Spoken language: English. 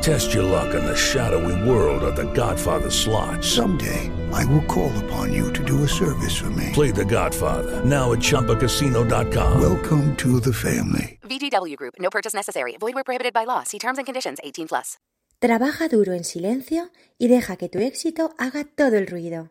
Test your luck in the shadowy world of The Godfather slot. Someday, I will call upon you to do a service for me. Play The Godfather now at ChumbaCasino.com. Welcome to the family. VGW Group. No purchase necessary. Void where prohibited by law. See terms and conditions. 18 plus. Trabaja duro en silencio y deja que tu éxito haga todo el ruido.